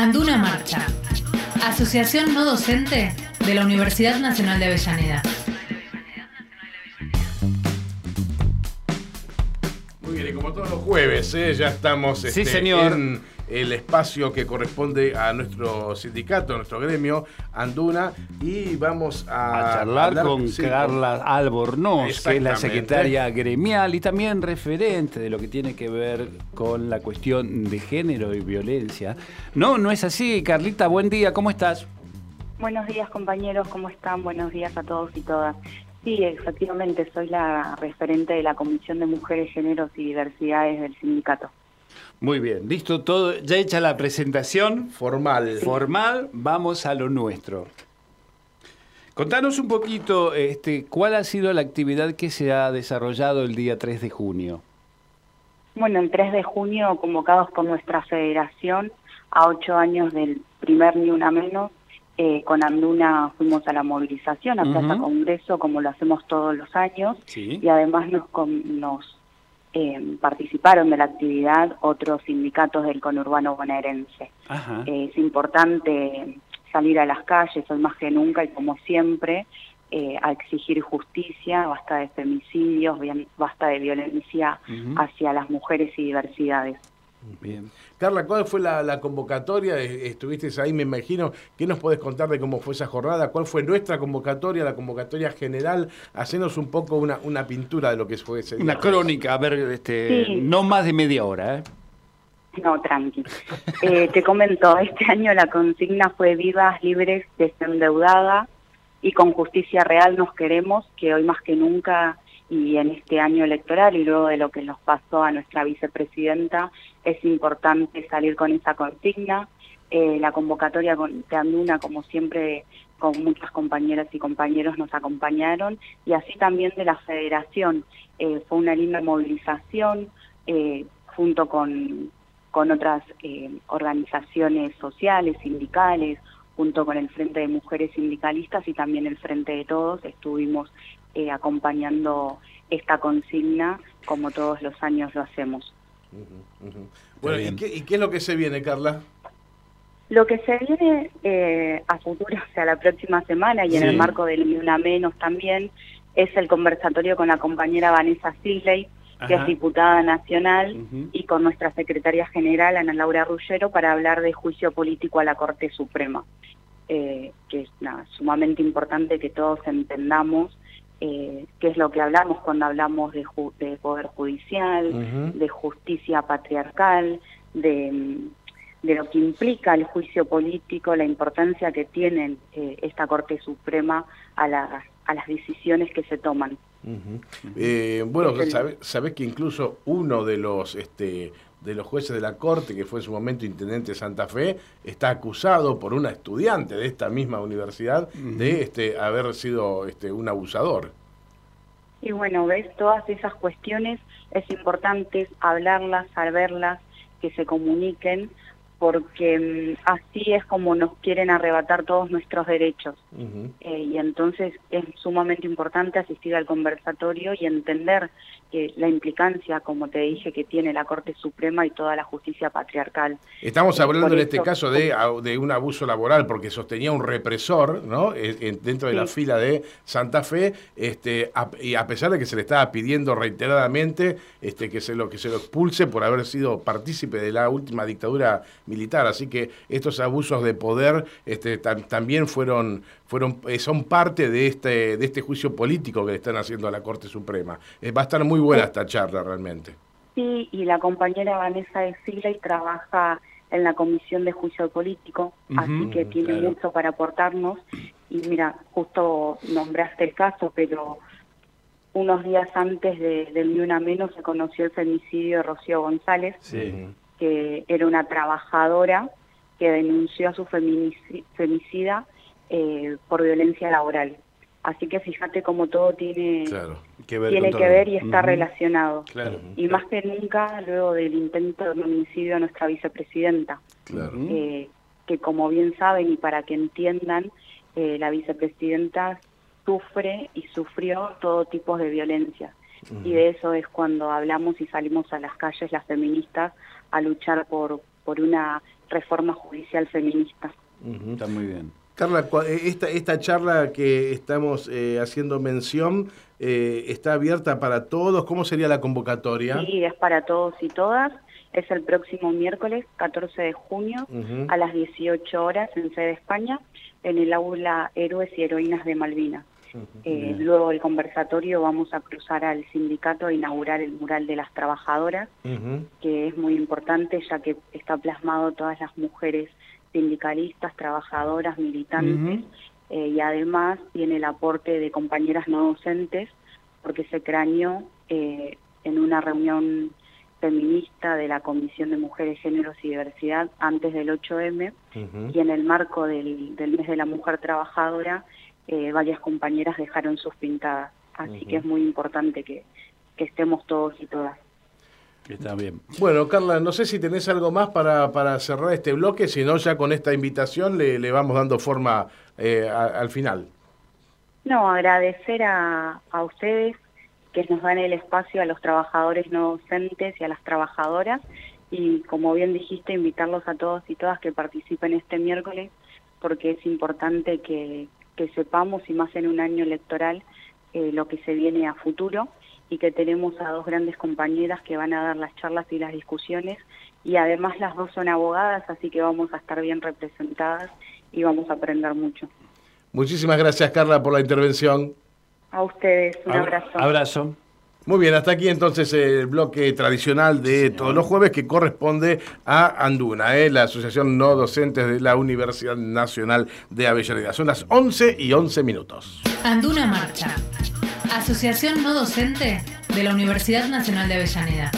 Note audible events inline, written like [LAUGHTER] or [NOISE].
Anduna Marcha, Asociación No Docente de la Universidad Nacional de Avellaneda. Todos los jueves, ¿eh? ya estamos Sí, este, señor. en el espacio que corresponde a nuestro sindicato, a nuestro gremio, Anduna, y vamos a, a charlar hablar- con sí, Carla Albornoz, que es la secretaria gremial y también referente de lo que tiene que ver con la cuestión de género y violencia. No, no es así, Carlita, buen día, ¿cómo estás? Buenos días compañeros, ¿cómo están? Buenos días a todos y todas. Sí, efectivamente, soy la referente de la Comisión de Mujeres, Géneros y Diversidades del sindicato. Muy bien, listo, todo, ya hecha la presentación Formal. formal, vamos a lo nuestro. Contanos un poquito este, cuál ha sido la actividad que se ha desarrollado el día 3 de junio. Bueno, el 3 de junio, convocados por nuestra federación, a ocho años del primer Ni Una Menos, eh, con Anduna fuimos a la movilización, a Plaza. Congreso, como lo hacemos todos los años, Sí. y además nos, nos eh, participaron de la actividad otros sindicatos del conurbano bonaerense. Eh, es importante salir a las calles hoy más que nunca y como siempre eh, a exigir justicia, basta de femicidios, bien- basta de violencia Ujú. hacia las mujeres y diversidades. Bien. Carla, ¿cuál fue la, la convocatoria? Eh, Estuviste ahí, me imagino. ¿Qué nos podés contar de cómo fue esa jornada? ¿Cuál fue nuestra convocatoria, la convocatoria general? Hacenos un poco una, una pintura de lo que fue ese día. Una crónica, a ver, este, Sí. no más de media hora. ¿eh? No, tranqui. Eh, te comento, este año la consigna fue vivas, libres, desendeudada y con justicia real nos queremos, que hoy más que nunca y en este año electoral y luego de lo que nos pasó a nuestra vicepresidenta, es importante salir con esa consigna. Eh, la convocatoria con, de Anduna, como siempre, con muchas compañeras y compañeros nos acompañaron y así también de la federación. Eh, fue una linda movilización eh, junto con, con otras eh, organizaciones sociales, sindicales, junto con el Frente de Mujeres Sindicalistas y también el Frente de Todos, estuvimos eh, acompañando esta consigna como todos los años lo hacemos. Ujú. Bueno, ¿y qué, ¿y qué es lo que se viene, Carla? Lo que se viene eh, a futuro, [LAUGHS] o sea, la próxima semana y en el marco del Ni Una Menos también, es el conversatorio con la compañera Vanessa Sigley, que Ajá. es diputada nacional, y con nuestra secretaria general, Ana Laura Rullero, para hablar de juicio político a la Corte Suprema, eh, que es nada, sumamente importante que todos entendamos eh, qué es lo que hablamos cuando hablamos de, ju- de poder judicial, de justicia patriarcal, de, de lo que implica el juicio político, la importancia que tiene eh, esta Corte Suprema a, las a las decisiones que se toman. Eh, bueno, Es el- sabés, sabés que incluso uno de los este, de los jueces de la corte, que fue en su momento intendente de Santa Fe, está acusado por una estudiante de esta misma universidad de este, haber sido este, un abusador. Y bueno, ves, todas esas cuestiones es importante hablarlas, saberlas, que se comuniquen, porque mm, así es como nos quieren arrebatar todos nuestros derechos. Eh, y entonces es sumamente importante asistir al conversatorio y entender que la implicancia, como te dije, que tiene la Corte Suprema y toda la justicia patriarcal. Estamos Eh, hablando en este caso de, de un abuso laboral porque sostenía un represor ¿no? Eh, en- dentro de la fila de Santa Fe este, a- y a pesar de que se le estaba pidiendo reiteradamente este, que, se lo, que se lo expulse por haber sido partícipe de la última dictadura militar. Así que estos abusos de poder este, tam- también fueron, fueron, eh, son parte de este, de este juicio político que le están haciendo a la Corte Suprema. Eh, va a estar muy buena esta charla realmente. Sí, y la compañera Vanessa de Sigley trabaja en la Comisión de Juicio Político, así que tiene claro. mucho para aportarnos. Y mira, justo nombraste el caso, pero unos días antes de, del Ni Una Menos se conoció el femicidio de Rocío González, Sí. Que era una trabajadora que denunció a su femicida eh, por violencia laboral. Así que fíjate cómo todo tiene, Claro. Que ver tiene que ver y está relacionado. Claro. Y más que nunca, luego del intento de homicidio a nuestra vicepresidenta, eh, que como bien saben y para que entiendan, eh, la vicepresidenta sufre y sufrió todo tipo de violencia. Y de eso es cuando hablamos y salimos a las calles las feministas a luchar por, por una reforma judicial feminista. Está muy bien. Carla, eh, esta, esta charla que estamos eh, haciendo mención eh, está abierta para todos. ¿Cómo sería la convocatoria? Sí, es para todos y todas. Es el próximo miércoles 14 de junio a las 18 horas en sede España, en el aula Héroes y Heroínas de Malvinas. Luego del conversatorio vamos a cruzar al sindicato a inaugurar el mural de las trabajadoras, que es muy importante ya que está plasmado todas las mujeres sindicalistas, trabajadoras, militantes, eh, y además tiene el aporte de compañeras no docentes, porque se craneó eh, en una reunión feminista de la Comisión de Mujeres, Géneros y Diversidad antes del 8M, y en el marco del, mes de la mujer trabajadora, eh, varias compañeras dejaron sus pintadas. Así que es muy importante que estemos todos y todas. Está bien. Bueno, Carla, no sé si tenés algo más para, para cerrar este bloque, si no, ya con esta invitación le, le vamos dando forma eh, al final. No, agradecer a, a ustedes que nos dan el espacio a los trabajadores no docentes y a las trabajadoras y como bien dijiste, invitarlos a todos y todas que participen este miércoles porque es importante que, que sepamos, y más en un año electoral, eh, lo que se viene a futuro y que tenemos a dos grandes compañeras que van a dar las charlas y las discusiones y además las dos son abogadas, así que vamos a estar bien representadas y vamos a aprender mucho. Muchísimas gracias Carla por la intervención. A ustedes, un abrazo. Abrazo. Muy bien, hasta aquí entonces el bloque tradicional de todos los jueves que corresponde a Anduna, ¿eh? la Asociación No Docentes de la Universidad Nacional de Avellaneda. Son las 11 y 11 minutos. Anduna Marcha. Asociación No Docente de la Universidad Nacional de Avellaneda.